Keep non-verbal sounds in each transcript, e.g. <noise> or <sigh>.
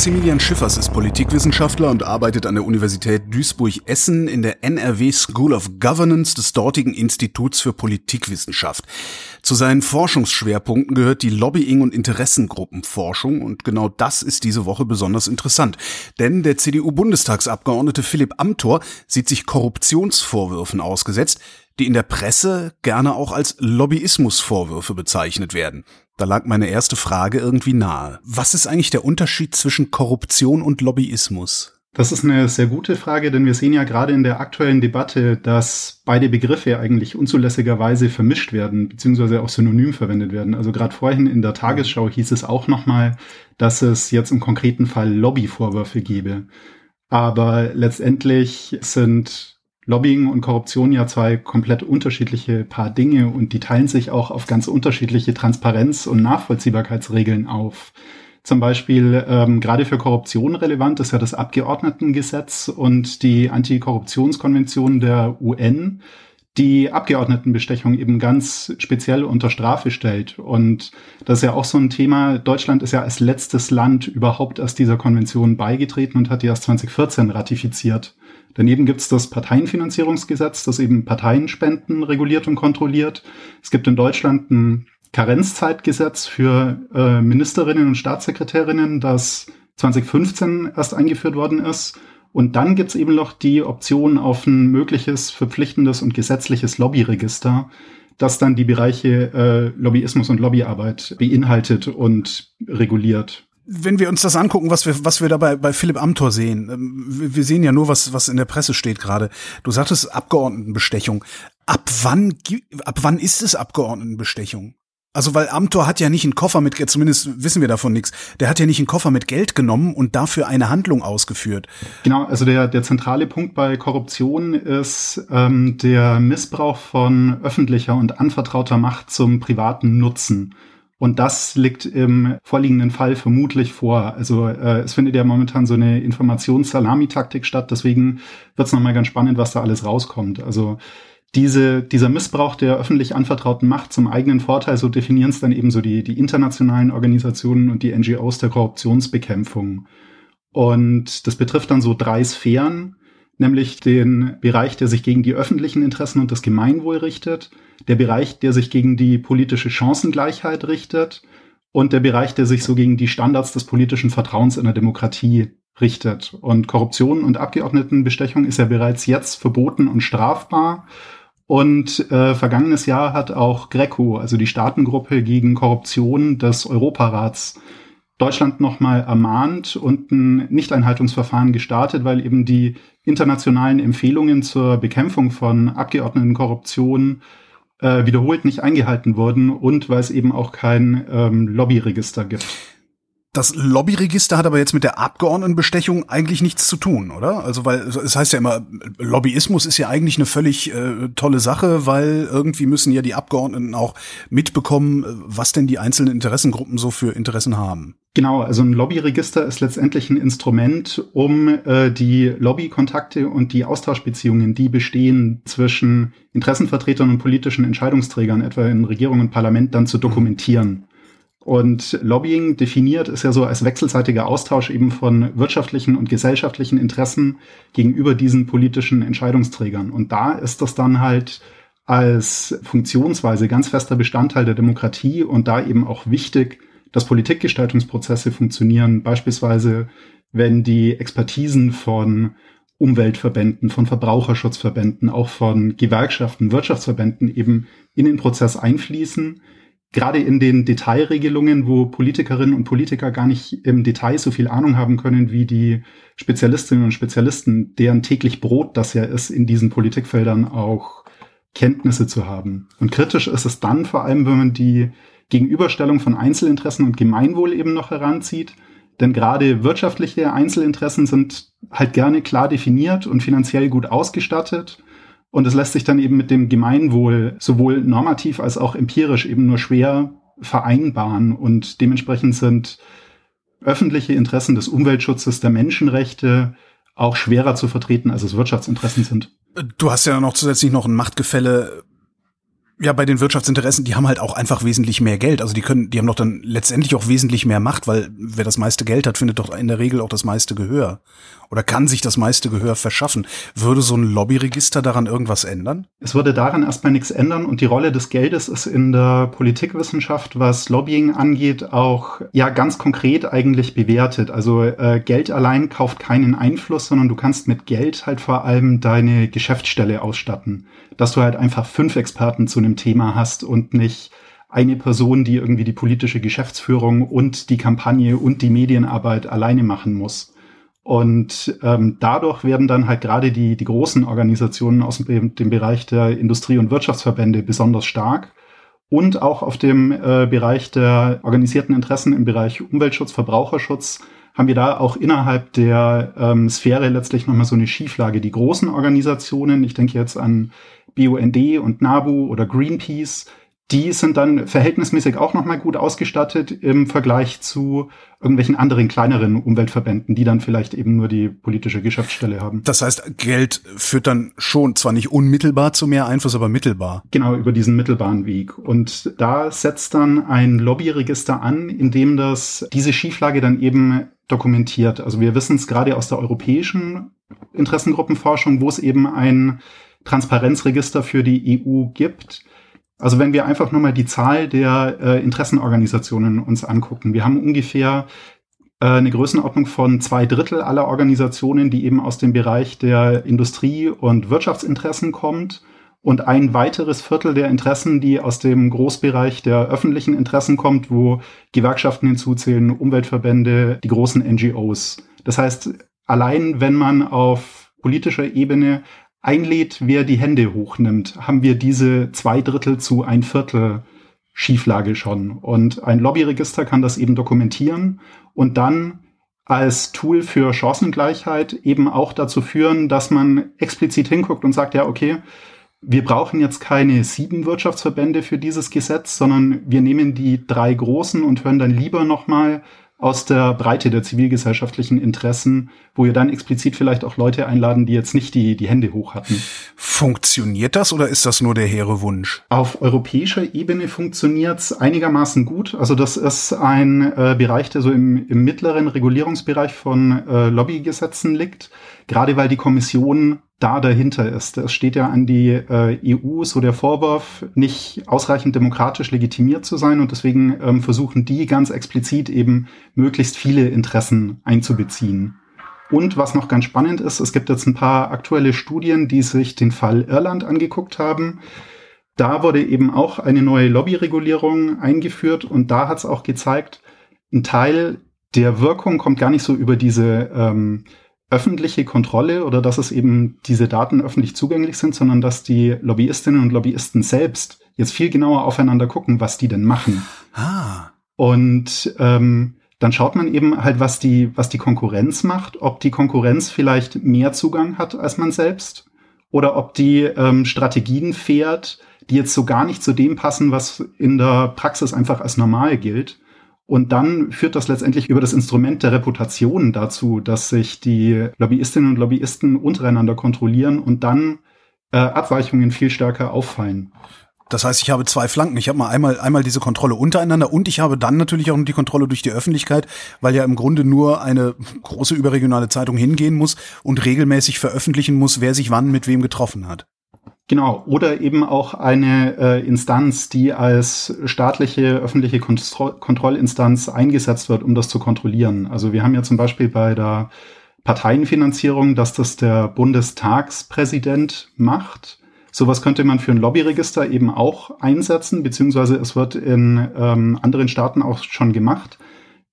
Maximilian Schiffers ist Politikwissenschaftler und arbeitet an der Universität Duisburg-Essen in der NRW School of Governance des dortigen Instituts für Politikwissenschaft. Zu seinen Forschungsschwerpunkten gehört die Lobbying- und Interessengruppenforschung und genau das ist diese Woche besonders interessant. Denn der CDU-Bundestagsabgeordnete Philipp Amthor sieht sich Korruptionsvorwürfen ausgesetzt, die in der Presse gerne auch als Lobbyismusvorwürfe bezeichnet werden. Da lag meine erste Frage irgendwie nahe. Was ist eigentlich der Unterschied zwischen Korruption und Lobbyismus? Das ist eine sehr gute Frage, denn wir sehen ja gerade in der aktuellen Debatte, dass beide Begriffe eigentlich unzulässigerweise vermischt werden, beziehungsweise auch synonym verwendet werden. Also gerade vorhin in der Tagesschau hieß es auch nochmal, dass es jetzt im konkreten Fall Lobbyvorwürfe gebe. Aber letztendlich sind Lobbying und Korruption ja zwei komplett unterschiedliche Paar Dinge und die teilen sich auch auf ganz unterschiedliche Transparenz- und Nachvollziehbarkeitsregeln auf. Zum Beispiel ähm, gerade für Korruption relevant ist ja das Abgeordnetengesetz und die Antikorruptionskonvention der UN, die Abgeordnetenbestechung eben ganz speziell unter Strafe stellt. Und das ist ja auch so ein Thema. Deutschland ist ja als letztes Land überhaupt erst dieser Konvention beigetreten und hat die erst 2014 ratifiziert. Daneben gibt es das Parteienfinanzierungsgesetz, das eben Parteienspenden reguliert und kontrolliert. Es gibt in Deutschland ein Karenzzeitgesetz für äh, Ministerinnen und Staatssekretärinnen, das 2015 erst eingeführt worden ist. Und dann gibt es eben noch die Option auf ein mögliches verpflichtendes und gesetzliches Lobbyregister, das dann die Bereiche äh, Lobbyismus und Lobbyarbeit beinhaltet und reguliert wenn wir uns das angucken, was wir, was wir da bei, bei Philipp Amthor sehen, ähm, wir sehen ja nur, was, was in der Presse steht gerade. Du sagtest Abgeordnetenbestechung. Ab wann, ab wann ist es Abgeordnetenbestechung? Also, weil Amthor hat ja nicht einen Koffer mit, zumindest wissen wir davon nichts, der hat ja nicht einen Koffer mit Geld genommen und dafür eine Handlung ausgeführt. Genau, also der, der zentrale Punkt bei Korruption ist ähm, der Missbrauch von öffentlicher und anvertrauter Macht zum privaten Nutzen. Und das liegt im vorliegenden Fall vermutlich vor. Also äh, es findet ja momentan so eine Informationssalamitaktik statt. Deswegen wird es nochmal ganz spannend, was da alles rauskommt. Also diese, dieser Missbrauch der öffentlich anvertrauten Macht zum eigenen Vorteil, so definieren es dann eben so die, die internationalen Organisationen und die NGOs der Korruptionsbekämpfung. Und das betrifft dann so drei Sphären nämlich den Bereich, der sich gegen die öffentlichen Interessen und das Gemeinwohl richtet, der Bereich, der sich gegen die politische Chancengleichheit richtet und der Bereich, der sich so gegen die Standards des politischen Vertrauens in der Demokratie richtet. Und Korruption und Abgeordnetenbestechung ist ja bereits jetzt verboten und strafbar. Und äh, vergangenes Jahr hat auch Greco, also die Staatengruppe gegen Korruption des Europarats, Deutschland nochmal ermahnt und ein Nichteinhaltungsverfahren gestartet, weil eben die internationalen Empfehlungen zur Bekämpfung von Abgeordnetenkorruption äh, wiederholt nicht eingehalten wurden und weil es eben auch kein ähm, Lobbyregister gibt. Das Lobbyregister hat aber jetzt mit der Abgeordnetenbestechung eigentlich nichts zu tun, oder? Also weil es heißt ja immer, Lobbyismus ist ja eigentlich eine völlig äh, tolle Sache, weil irgendwie müssen ja die Abgeordneten auch mitbekommen, was denn die einzelnen Interessengruppen so für Interessen haben. Genau, also ein Lobbyregister ist letztendlich ein Instrument, um äh, die Lobbykontakte und die Austauschbeziehungen, die bestehen zwischen Interessenvertretern und politischen Entscheidungsträgern, etwa in Regierung und Parlament, dann zu dokumentieren. Und Lobbying definiert ist ja so als wechselseitiger Austausch eben von wirtschaftlichen und gesellschaftlichen Interessen gegenüber diesen politischen Entscheidungsträgern. Und da ist das dann halt als Funktionsweise ganz fester Bestandteil der Demokratie und da eben auch wichtig, dass Politikgestaltungsprozesse funktionieren. Beispielsweise, wenn die Expertisen von Umweltverbänden, von Verbraucherschutzverbänden, auch von Gewerkschaften, Wirtschaftsverbänden eben in den Prozess einfließen gerade in den Detailregelungen, wo Politikerinnen und Politiker gar nicht im Detail so viel Ahnung haben können wie die Spezialistinnen und Spezialisten, deren täglich Brot das ja ist, in diesen Politikfeldern auch Kenntnisse zu haben. Und kritisch ist es dann vor allem, wenn man die Gegenüberstellung von Einzelinteressen und Gemeinwohl eben noch heranzieht. Denn gerade wirtschaftliche Einzelinteressen sind halt gerne klar definiert und finanziell gut ausgestattet. Und es lässt sich dann eben mit dem Gemeinwohl sowohl normativ als auch empirisch eben nur schwer vereinbaren. Und dementsprechend sind öffentliche Interessen des Umweltschutzes, der Menschenrechte auch schwerer zu vertreten, als es Wirtschaftsinteressen sind. Du hast ja noch zusätzlich noch ein Machtgefälle Ja, bei den Wirtschaftsinteressen, die haben halt auch einfach wesentlich mehr Geld. Also die können, die haben doch dann letztendlich auch wesentlich mehr Macht, weil wer das meiste Geld hat, findet doch in der Regel auch das meiste Gehör. Oder kann sich das meiste Gehör verschaffen. Würde so ein Lobbyregister daran irgendwas ändern? Es würde daran erstmal nichts ändern und die Rolle des Geldes ist in der Politikwissenschaft, was Lobbying angeht, auch ja ganz konkret eigentlich bewertet. Also äh, Geld allein kauft keinen Einfluss, sondern du kannst mit Geld halt vor allem deine Geschäftsstelle ausstatten dass du halt einfach fünf Experten zu einem Thema hast und nicht eine Person, die irgendwie die politische Geschäftsführung und die Kampagne und die Medienarbeit alleine machen muss. Und ähm, dadurch werden dann halt gerade die, die großen Organisationen aus dem, dem Bereich der Industrie- und Wirtschaftsverbände besonders stark. Und auch auf dem äh, Bereich der organisierten Interessen im Bereich Umweltschutz, Verbraucherschutz haben wir da auch innerhalb der ähm, Sphäre letztlich nochmal so eine Schieflage. Die großen Organisationen, ich denke jetzt an BUND und NABU oder Greenpeace, die sind dann verhältnismäßig auch nochmal gut ausgestattet im Vergleich zu irgendwelchen anderen kleineren Umweltverbänden, die dann vielleicht eben nur die politische Geschäftsstelle haben. Das heißt, Geld führt dann schon zwar nicht unmittelbar zu mehr Einfluss, aber mittelbar. Genau, über diesen mittelbaren Weg. Und da setzt dann ein Lobbyregister an, in dem das diese Schieflage dann eben dokumentiert. Also wir wissen es gerade aus der europäischen Interessengruppenforschung, wo es eben ein Transparenzregister für die EU gibt. Also wenn wir einfach nur mal die Zahl der äh, Interessenorganisationen uns angucken. Wir haben ungefähr äh, eine Größenordnung von zwei Drittel aller Organisationen, die eben aus dem Bereich der Industrie- und Wirtschaftsinteressen kommt und ein weiteres Viertel der Interessen, die aus dem Großbereich der öffentlichen Interessen kommt, wo Gewerkschaften hinzuzählen, Umweltverbände, die großen NGOs. Das heißt, allein wenn man auf politischer Ebene einlädt, wer die Hände hochnimmt, haben wir diese zwei Drittel zu ein Viertel Schieflage schon. Und ein Lobbyregister kann das eben dokumentieren und dann als Tool für Chancengleichheit eben auch dazu führen, dass man explizit hinguckt und sagt, ja, okay, wir brauchen jetzt keine sieben Wirtschaftsverbände für dieses Gesetz, sondern wir nehmen die drei großen und hören dann lieber nochmal aus der Breite der zivilgesellschaftlichen Interessen, wo ihr dann explizit vielleicht auch Leute einladen, die jetzt nicht die, die Hände hoch hatten. Funktioniert das oder ist das nur der hehre Wunsch? Auf europäischer Ebene funktioniert's einigermaßen gut. Also das ist ein äh, Bereich, der so im, im mittleren Regulierungsbereich von äh, Lobbygesetzen liegt, gerade weil die Kommission da dahinter ist. Es steht ja an die äh, EU so der Vorwurf, nicht ausreichend demokratisch legitimiert zu sein und deswegen ähm, versuchen die ganz explizit eben möglichst viele Interessen einzubeziehen. Und was noch ganz spannend ist, es gibt jetzt ein paar aktuelle Studien, die sich den Fall Irland angeguckt haben. Da wurde eben auch eine neue Lobbyregulierung eingeführt und da hat es auch gezeigt, ein Teil der Wirkung kommt gar nicht so über diese ähm, öffentliche Kontrolle oder dass es eben diese Daten öffentlich zugänglich sind, sondern dass die Lobbyistinnen und Lobbyisten selbst jetzt viel genauer aufeinander gucken, was die denn machen. Ah. Und ähm, dann schaut man eben halt, was die, was die Konkurrenz macht, ob die Konkurrenz vielleicht mehr Zugang hat als man selbst oder ob die ähm, Strategien fährt, die jetzt so gar nicht zu dem passen, was in der Praxis einfach als normal gilt. Und dann führt das letztendlich über das Instrument der Reputation dazu, dass sich die Lobbyistinnen und Lobbyisten untereinander kontrollieren und dann äh, Abweichungen viel stärker auffallen. Das heißt, ich habe zwei Flanken. Ich habe mal einmal, einmal diese Kontrolle untereinander und ich habe dann natürlich auch noch die Kontrolle durch die Öffentlichkeit, weil ja im Grunde nur eine große überregionale Zeitung hingehen muss und regelmäßig veröffentlichen muss, wer sich wann mit wem getroffen hat. Genau, oder eben auch eine äh, Instanz, die als staatliche öffentliche Kontro Kontrollinstanz eingesetzt wird, um das zu kontrollieren. Also wir haben ja zum Beispiel bei der Parteienfinanzierung, dass das der Bundestagspräsident macht. Sowas könnte man für ein Lobbyregister eben auch einsetzen, beziehungsweise es wird in ähm, anderen Staaten auch schon gemacht.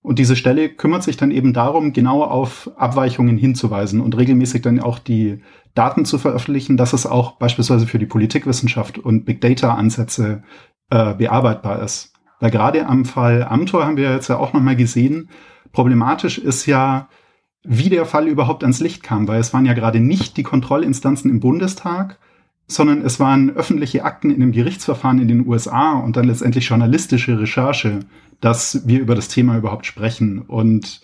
Und diese Stelle kümmert sich dann eben darum, genau auf Abweichungen hinzuweisen und regelmäßig dann auch die Daten zu veröffentlichen, dass es auch beispielsweise für die Politikwissenschaft und Big Data Ansätze äh, bearbeitbar ist. Weil gerade am Fall Amtor haben wir jetzt ja auch nochmal gesehen, problematisch ist ja, wie der Fall überhaupt ans Licht kam, weil es waren ja gerade nicht die Kontrollinstanzen im Bundestag, sondern es waren öffentliche Akten in einem Gerichtsverfahren in den USA und dann letztendlich journalistische Recherche, dass wir über das Thema überhaupt sprechen. Und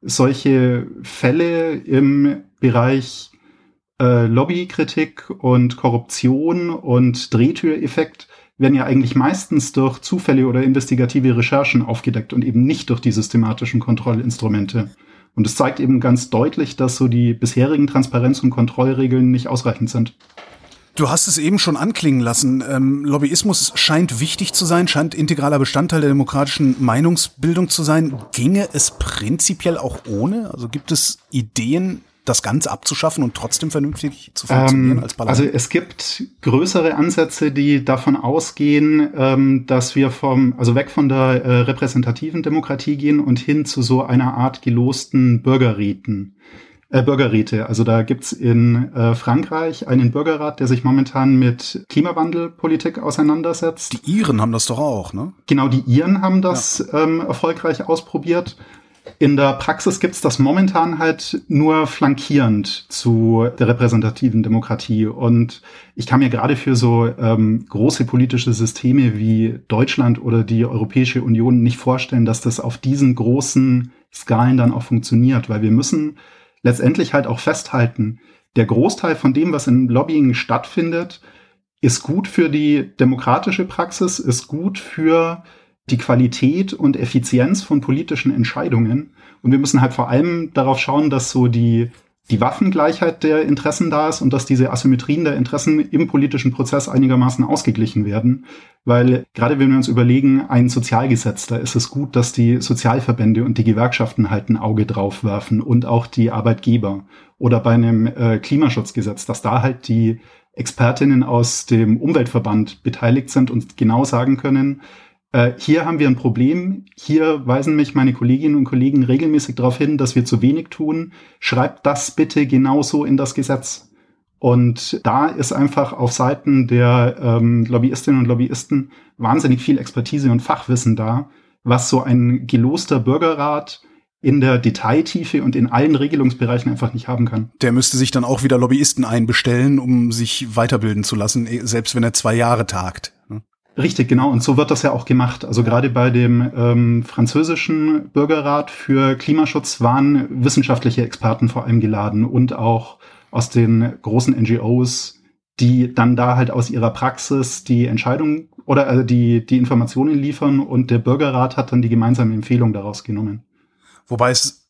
solche Fälle im Bereich äh, Lobbykritik und Korruption und Drehtüreffekt werden ja eigentlich meistens durch Zufälle oder investigative Recherchen aufgedeckt und eben nicht durch die systematischen Kontrollinstrumente. Und es zeigt eben ganz deutlich, dass so die bisherigen Transparenz- und Kontrollregeln nicht ausreichend sind. Du hast es eben schon anklingen lassen. Ähm, Lobbyismus scheint wichtig zu sein, scheint integraler Bestandteil der demokratischen Meinungsbildung zu sein. Ginge es prinzipiell auch ohne? Also gibt es Ideen, das Ganze abzuschaffen und trotzdem vernünftig zu funktionieren ähm, als Parlament? Also es gibt größere Ansätze, die davon ausgehen, ähm, dass wir vom, also weg von der äh, repräsentativen Demokratie gehen und hin zu so einer Art gelosten Bürgerräten äh, Bürgerräte. Also da gibt's in äh, Frankreich einen Bürgerrat, der sich momentan mit Klimawandelpolitik auseinandersetzt. Die Iren haben das doch auch, ne? Genau, die Iren haben das ja. ähm, erfolgreich ausprobiert. In der Praxis gibt's das momentan halt nur flankierend zu der repräsentativen Demokratie. Und ich kann mir gerade für so ähm, große politische Systeme wie Deutschland oder die Europäische Union nicht vorstellen, dass das auf diesen großen Skalen dann auch funktioniert, weil wir müssen letztendlich halt auch festhalten, der Großteil von dem, was im Lobbying stattfindet, ist gut für die demokratische Praxis, ist gut für die Qualität und Effizienz von politischen Entscheidungen. Und wir müssen halt vor allem darauf schauen, dass so die die Waffengleichheit der Interessen da ist und dass diese Asymmetrien der Interessen im politischen Prozess einigermaßen ausgeglichen werden. Weil gerade wenn wir uns überlegen, ein Sozialgesetz, da ist es gut, dass die Sozialverbände und die Gewerkschaften halt ein Auge drauf werfen und auch die Arbeitgeber. Oder bei einem äh, Klimaschutzgesetz, dass da halt die Expertinnen aus dem Umweltverband beteiligt sind und genau sagen können, äh, hier haben wir ein Problem. Hier weisen mich meine Kolleginnen und Kollegen regelmäßig darauf hin, dass wir zu wenig tun. Schreibt das bitte genauso in das Gesetz. Und da ist einfach auf Seiten der ähm, Lobbyistinnen und Lobbyisten wahnsinnig viel Expertise und Fachwissen da, was so ein geloster Bürgerrat in der Detailtiefe und in allen Regelungsbereichen einfach nicht haben kann. Der müsste sich dann auch wieder Lobbyisten einbestellen, um sich weiterbilden zu lassen, eh, selbst wenn er zwei Jahre tagt. Richtig, genau. Und so wird das ja auch gemacht. Also gerade bei dem ähm, französischen Bürgerrat für Klimaschutz waren wissenschaftliche Experten vor allem geladen und auch aus den großen NGOs, die dann da halt aus ihrer Praxis die Entscheidung oder also die, die Informationen liefern und der Bürgerrat hat dann die gemeinsame Empfehlung daraus genommen. Wobei es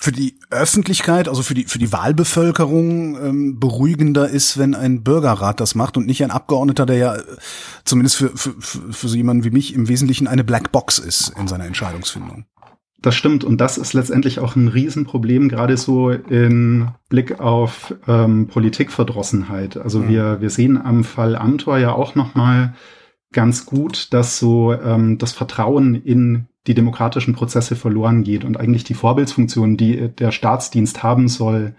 für die Öffentlichkeit, also für die für die Wahlbevölkerung ähm, beruhigender ist, wenn ein Bürgerrat das macht und nicht ein Abgeordneter, der ja äh, zumindest für, für, für so jemanden wie mich im Wesentlichen eine Blackbox ist in seiner Entscheidungsfindung. Das stimmt und das ist letztendlich auch ein Riesenproblem, gerade so in Blick auf ähm, Politikverdrossenheit. Also mhm. wir wir sehen am Fall Amtor ja auch noch mal ganz gut, dass so ähm, das Vertrauen in die demokratischen Prozesse verloren geht und eigentlich die Vorbildsfunktion, die der Staatsdienst haben soll,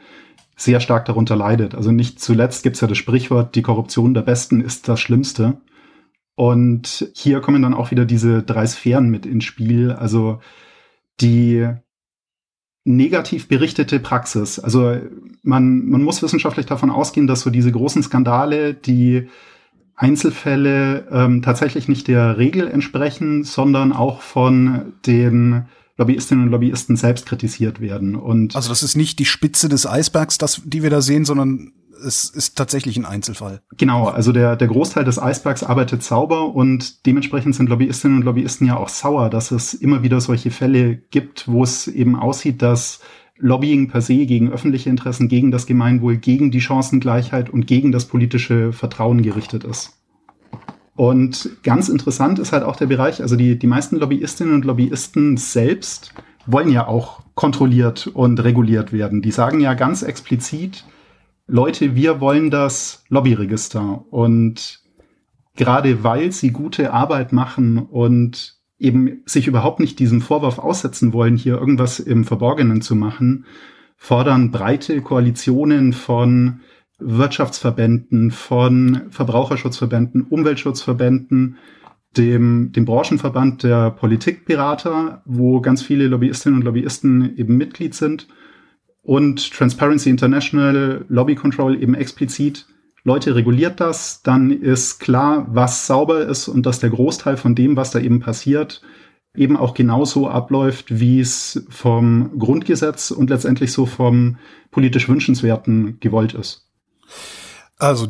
sehr stark darunter leidet. Also nicht zuletzt gibt es ja das Sprichwort, die Korruption der Besten ist das Schlimmste. Und hier kommen dann auch wieder diese drei Sphären mit ins Spiel. Also die negativ berichtete Praxis. Also man, man muss wissenschaftlich davon ausgehen, dass so diese großen Skandale, die Einzelfälle ähm, tatsächlich nicht der Regel entsprechen, sondern auch von den Lobbyistinnen und Lobbyisten selbst kritisiert werden. Und also das ist nicht die Spitze des Eisbergs, das, die wir da sehen, sondern es ist tatsächlich ein Einzelfall. Genau, also der, der Großteil des Eisbergs arbeitet sauber und dementsprechend sind Lobbyistinnen und Lobbyisten ja auch sauer, dass es immer wieder solche Fälle gibt, wo es eben aussieht, dass Lobbying per se gegen öffentliche Interessen, gegen das Gemeinwohl, gegen die Chancengleichheit und gegen das politische Vertrauen gerichtet ist. Und ganz interessant ist halt auch der Bereich, also die, die meisten Lobbyistinnen und Lobbyisten selbst wollen ja auch kontrolliert und reguliert werden. Die sagen ja ganz explizit, Leute, wir wollen das Lobbyregister. Und gerade weil sie gute Arbeit machen und eben sich überhaupt nicht diesem Vorwurf aussetzen wollen, hier irgendwas im Verborgenen zu machen, fordern breite Koalitionen von Wirtschaftsverbänden, von Verbraucherschutzverbänden, Umweltschutzverbänden, dem, dem Branchenverband der Politikberater, wo ganz viele Lobbyistinnen und Lobbyisten eben Mitglied sind und Transparency International, Lobby Control eben explizit Leute reguliert das, dann ist klar, was sauber ist und dass der Großteil von dem, was da eben passiert, eben auch genauso abläuft, wie es vom Grundgesetz und letztendlich so vom politisch Wünschenswerten gewollt ist. Also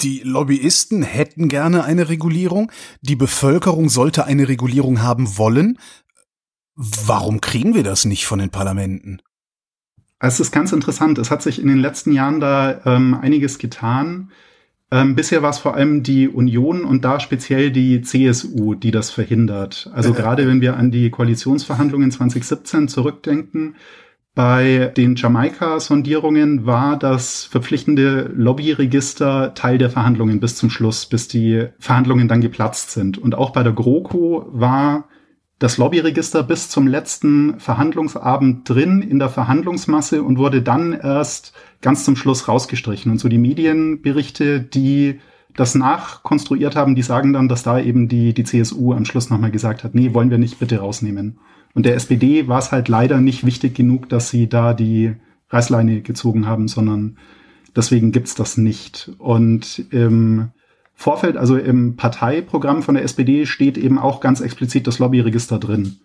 die Lobbyisten hätten gerne eine Regulierung, die Bevölkerung sollte eine Regulierung haben wollen. Warum kriegen wir das nicht von den Parlamenten? Es ist ganz interessant. Es hat sich in den letzten Jahren da ähm, einiges getan. Ähm, bisher war es vor allem die Union und da speziell die CSU, die das verhindert. Also gerade wenn wir an die Koalitionsverhandlungen 2017 zurückdenken, bei den Jamaika-Sondierungen war das verpflichtende Lobbyregister Teil der Verhandlungen bis zum Schluss, bis die Verhandlungen dann geplatzt sind. Und auch bei der GroKo war das Lobbyregister bis zum letzten Verhandlungsabend drin in der Verhandlungsmasse und wurde dann erst ganz zum Schluss rausgestrichen. Und so die Medienberichte, die das nachkonstruiert haben, die sagen dann, dass da eben die, die CSU am Schluss nochmal gesagt hat, nee, wollen wir nicht bitte rausnehmen. Und der SPD war es halt leider nicht wichtig genug, dass sie da die Reißleine gezogen haben, sondern deswegen gibt's das nicht. Und im Vorfeld, also im Parteiprogramm von der SPD steht eben auch ganz explizit das Lobbyregister drin.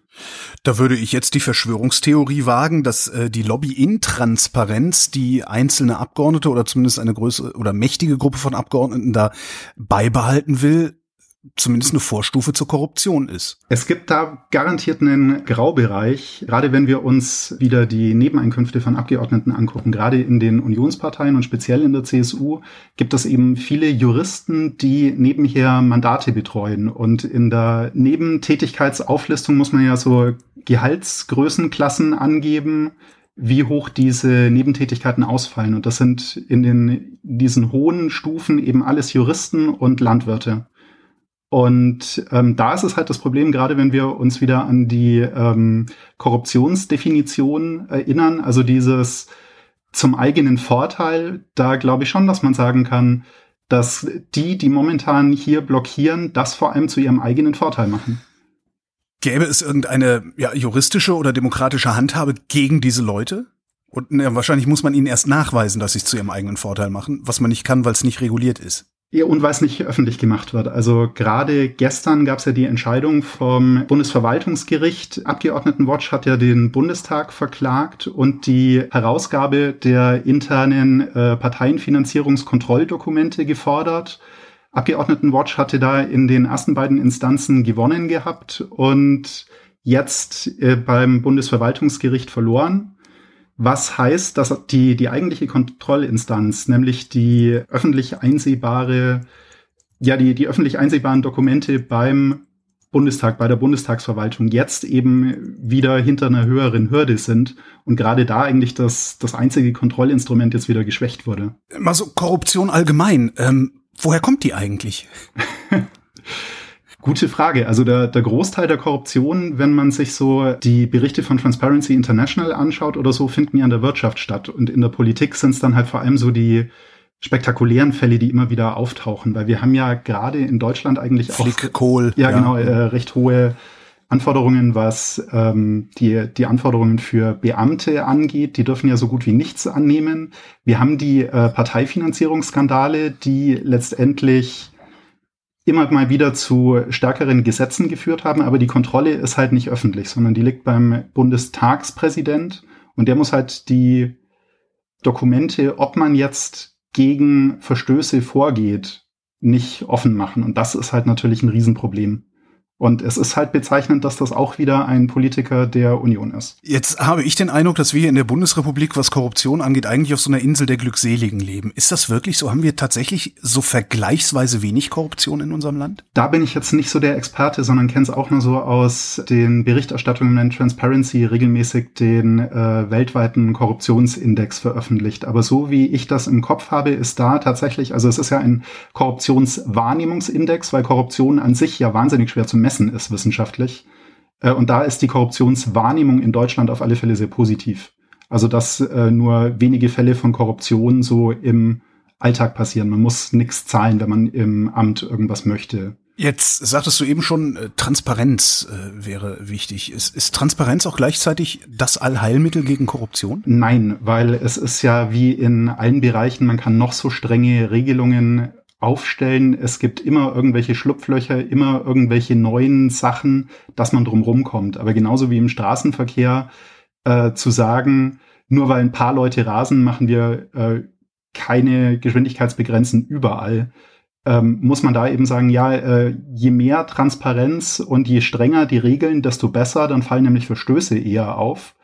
Da würde ich jetzt die Verschwörungstheorie wagen, dass äh, die Lobby-Intransparenz, die einzelne Abgeordnete oder zumindest eine größere oder mächtige Gruppe von Abgeordneten da beibehalten will, zumindest eine Vorstufe zur Korruption ist. Es gibt da garantiert einen Graubereich, gerade wenn wir uns wieder die Nebeneinkünfte von Abgeordneten angucken. Gerade in den Unionsparteien und speziell in der CSU gibt es eben viele Juristen, die nebenher Mandate betreuen. Und in der Nebentätigkeitsauflistung muss man ja so Gehaltsgrößenklassen angeben, wie hoch diese Nebentätigkeiten ausfallen. Und das sind in den, diesen hohen Stufen eben alles Juristen und Landwirte. Und ähm, da ist es halt das Problem, gerade wenn wir uns wieder an die ähm, Korruptionsdefinition erinnern, also dieses zum eigenen Vorteil, da glaube ich schon, dass man sagen kann, dass die, die momentan hier blockieren, das vor allem zu ihrem eigenen Vorteil machen. Gäbe es irgendeine ja, juristische oder demokratische Handhabe gegen diese Leute? Und ja, wahrscheinlich muss man ihnen erst nachweisen, dass sie es zu ihrem eigenen Vorteil machen, was man nicht kann, weil es nicht reguliert ist. Ja, und weil es nicht öffentlich gemacht wird. Also gerade gestern gab es ja die Entscheidung vom Bundesverwaltungsgericht. Abgeordnetenwatch hat ja den Bundestag verklagt und die Herausgabe der internen äh, Parteienfinanzierungskontrolldokumente gefordert. Abgeordnetenwatch hatte da in den ersten beiden Instanzen gewonnen gehabt und jetzt äh, beim Bundesverwaltungsgericht verloren was heißt, dass die, die eigentliche Kontrollinstanz, nämlich die öffentlich einsehbare, ja, die, die öffentlich einsehbaren Dokumente beim Bundestag, bei der Bundestagsverwaltung jetzt eben wieder hinter einer höheren Hürde sind und gerade da eigentlich das, das einzige Kontrollinstrument jetzt wieder geschwächt wurde. Mal so Korruption allgemein. Ähm, woher kommt die eigentlich? <laughs> Gute Frage. Also der, der Großteil der Korruption, wenn man sich so die Berichte von Transparency International anschaut oder so, finden ja in der Wirtschaft statt. Und in der Politik sind es dann halt vor allem so die spektakulären Fälle, die immer wieder auftauchen, weil wir haben ja gerade in Deutschland eigentlich auch Kohl, ja, ja. genau äh, recht hohe Anforderungen, was ähm, die, die Anforderungen für Beamte angeht. Die dürfen ja so gut wie nichts annehmen. Wir haben die äh, Parteifinanzierungsskandale, die letztendlich immer mal wieder zu stärkeren Gesetzen geführt haben, aber die Kontrolle ist halt nicht öffentlich, sondern die liegt beim Bundestagspräsident und der muss halt die Dokumente, ob man jetzt gegen Verstöße vorgeht, nicht offen machen. Und das ist halt natürlich ein Riesenproblem. Und es ist halt bezeichnend, dass das auch wieder ein Politiker der Union ist. Jetzt habe ich den Eindruck, dass wir hier in der Bundesrepublik, was Korruption angeht, eigentlich auf so einer Insel der Glückseligen leben. Ist das wirklich so? Haben wir tatsächlich so vergleichsweise wenig Korruption in unserem Land? Da bin ich jetzt nicht so der Experte, sondern kenne es auch nur so aus den Berichterstattungen in Transparency regelmäßig den äh, weltweiten Korruptionsindex veröffentlicht. Aber so wie ich das im Kopf habe, ist da tatsächlich, also es ist ja ein Korruptionswahrnehmungsindex, weil Korruption an sich ja wahnsinnig schwer zu messen ist wissenschaftlich. Äh, und da ist die Korruptionswahrnehmung in Deutschland auf alle Fälle sehr positiv. Also dass äh, nur wenige Fälle von Korruption so im Alltag passieren. Man muss nichts zahlen, wenn man im Amt irgendwas möchte. Jetzt sagtest du eben schon, äh, Transparenz äh, wäre wichtig. Ist, ist Transparenz auch gleichzeitig das Allheilmittel gegen Korruption? Nein, weil es ist ja wie in allen Bereichen, man kann noch so strenge Regelungen aufstellen. Es gibt immer irgendwelche Schlupflöcher, immer irgendwelche neuen Sachen, dass man drumherum kommt. Aber genauso wie im Straßenverkehr äh, zu sagen, nur weil ein paar Leute rasen, machen wir äh, keine Geschwindigkeitsbegrenzen überall, ähm, muss man da eben sagen, ja, äh, je mehr Transparenz und je strenger die Regeln, desto besser, dann fallen nämlich Verstöße eher auf.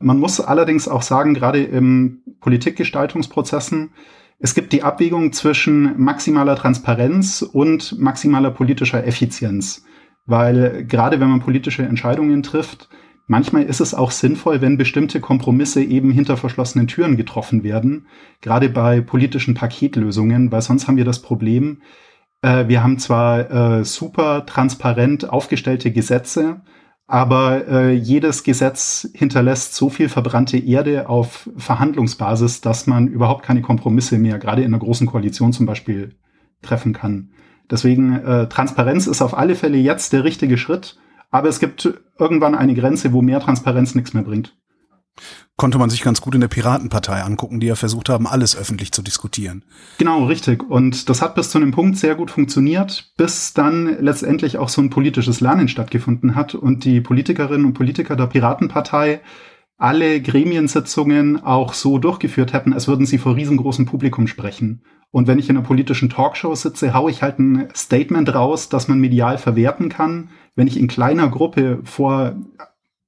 Man muss allerdings auch sagen, gerade im Politikgestaltungsprozessen, es gibt die Abwägung zwischen maximaler Transparenz und maximaler politischer Effizienz. Weil gerade wenn man politische Entscheidungen trifft, manchmal ist es auch sinnvoll, wenn bestimmte Kompromisse eben hinter verschlossenen Türen getroffen werden. Gerade bei politischen Paketlösungen, weil sonst haben wir das Problem, äh, wir haben zwar äh, super transparent aufgestellte Gesetze, aber äh, jedes Gesetz hinterlässt so viel verbrannte Erde auf Verhandlungsbasis, dass man überhaupt keine Kompromisse mehr, gerade in einer großen Koalition zum Beispiel, treffen kann. Deswegen äh, Transparenz ist auf alle Fälle jetzt der richtige Schritt, aber es gibt irgendwann eine Grenze, wo mehr Transparenz nichts mehr bringt konnte man sich ganz gut in der Piratenpartei angucken, die ja versucht haben, alles öffentlich zu diskutieren. Genau, richtig. Und das hat bis zu einem Punkt sehr gut funktioniert, bis dann letztendlich auch so ein politisches Lernen stattgefunden hat und die Politikerinnen und Politiker der Piratenpartei alle Gremiensitzungen auch so durchgeführt hätten, als würden sie vor riesengroßem Publikum sprechen. Und wenn ich in einer politischen Talkshow sitze, haue ich halt ein Statement raus, das man medial verwerten kann. Wenn ich in kleiner Gruppe vor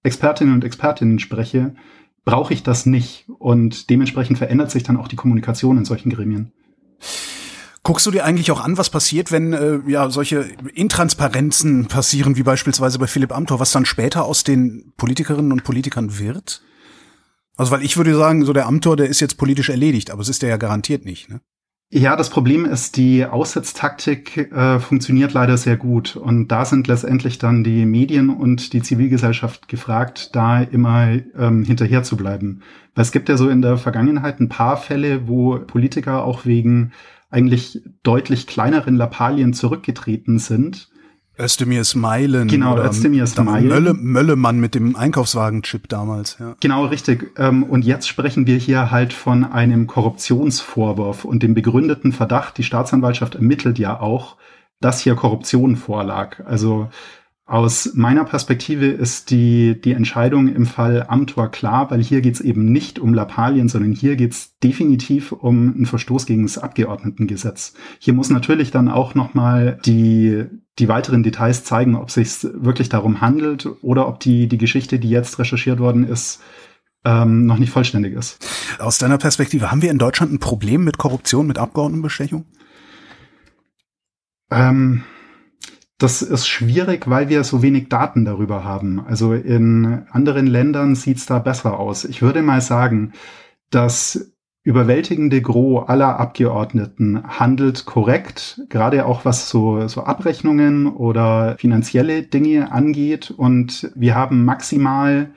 Expertinnen und Expertinnen spreche, brauche ich das nicht. Und dementsprechend verändert sich dann auch die Kommunikation in solchen Gremien. Guckst du dir eigentlich auch an, was passiert, wenn äh, ja solche Intransparenzen passieren, wie beispielsweise bei Philipp Amthor, was dann später aus den Politikerinnen und Politikern wird? Also, weil ich würde sagen, so der Amthor, der ist jetzt politisch erledigt, aber es ist der ja garantiert nicht. Ne? Ja, das Problem ist, die Aussetztaktik äh, funktioniert leider sehr gut. Und da sind letztendlich dann die Medien und die Zivilgesellschaft gefragt, da immer ähm, hinterher zu bleiben. Weil es gibt ja so in der Vergangenheit ein paar Fälle, wo Politiker auch wegen eigentlich deutlich kleineren Lappalien zurückgetreten sind Özdemir Smilen. Genau, Özdemir Smilen. Mölle, Möllemann mit dem Einkaufswagen-Chip damals, ja. Genau, richtig. Ähm, und jetzt sprechen wir hier halt von einem Korruptionsvorwurf und dem begründeten Verdacht, die Staatsanwaltschaft ermittelt ja auch, dass hier Korruption vorlag. Also aus meiner Perspektive ist die, die Entscheidung im Fall Amtor klar, weil hier geht's eben nicht um Lappalien, sondern hier geht's definitiv um einen Verstoß gegen das Abgeordnetengesetz. Hier muss natürlich dann auch nochmal die, die weiteren Details zeigen, ob es sich wirklich darum handelt oder ob die, die Geschichte, die jetzt recherchiert worden ist, ähm, noch nicht vollständig ist. Aus deiner Perspektive, haben wir in Deutschland ein Problem mit Korruption, mit Abgeordnetenbestechung? Ähm das ist schwierig, weil wir so wenig Daten darüber haben. Also in anderen Ländern sieht's da besser aus. Ich würde mal sagen, das überwältigende Gros aller Abgeordneten handelt korrekt, gerade auch was so, so Abrechnungen oder finanzielle Dinge angeht. Und wir haben maximal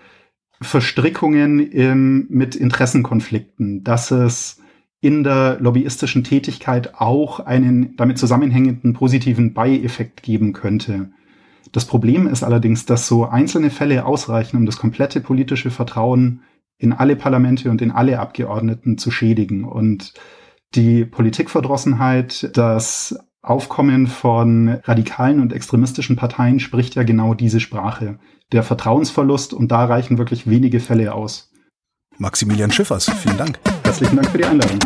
Verstrickungen im, mit Interessenkonflikten, dass es in der lobbyistischen Tätigkeit auch einen damit zusammenhängenden positiven Beieffekt geben könnte. Das Problem ist allerdings, dass so einzelne Fälle ausreichen, um das komplette politische Vertrauen in alle Parlamente und in alle Abgeordneten zu schädigen. Und die Politikverdrossenheit, das Aufkommen von radikalen und extremistischen Parteien spricht ja genau diese Sprache. Der Vertrauensverlust und da reichen wirklich wenige Fälle aus. Maximilian Schiffers, vielen Dank. Herzlichen Dank für die Einladung.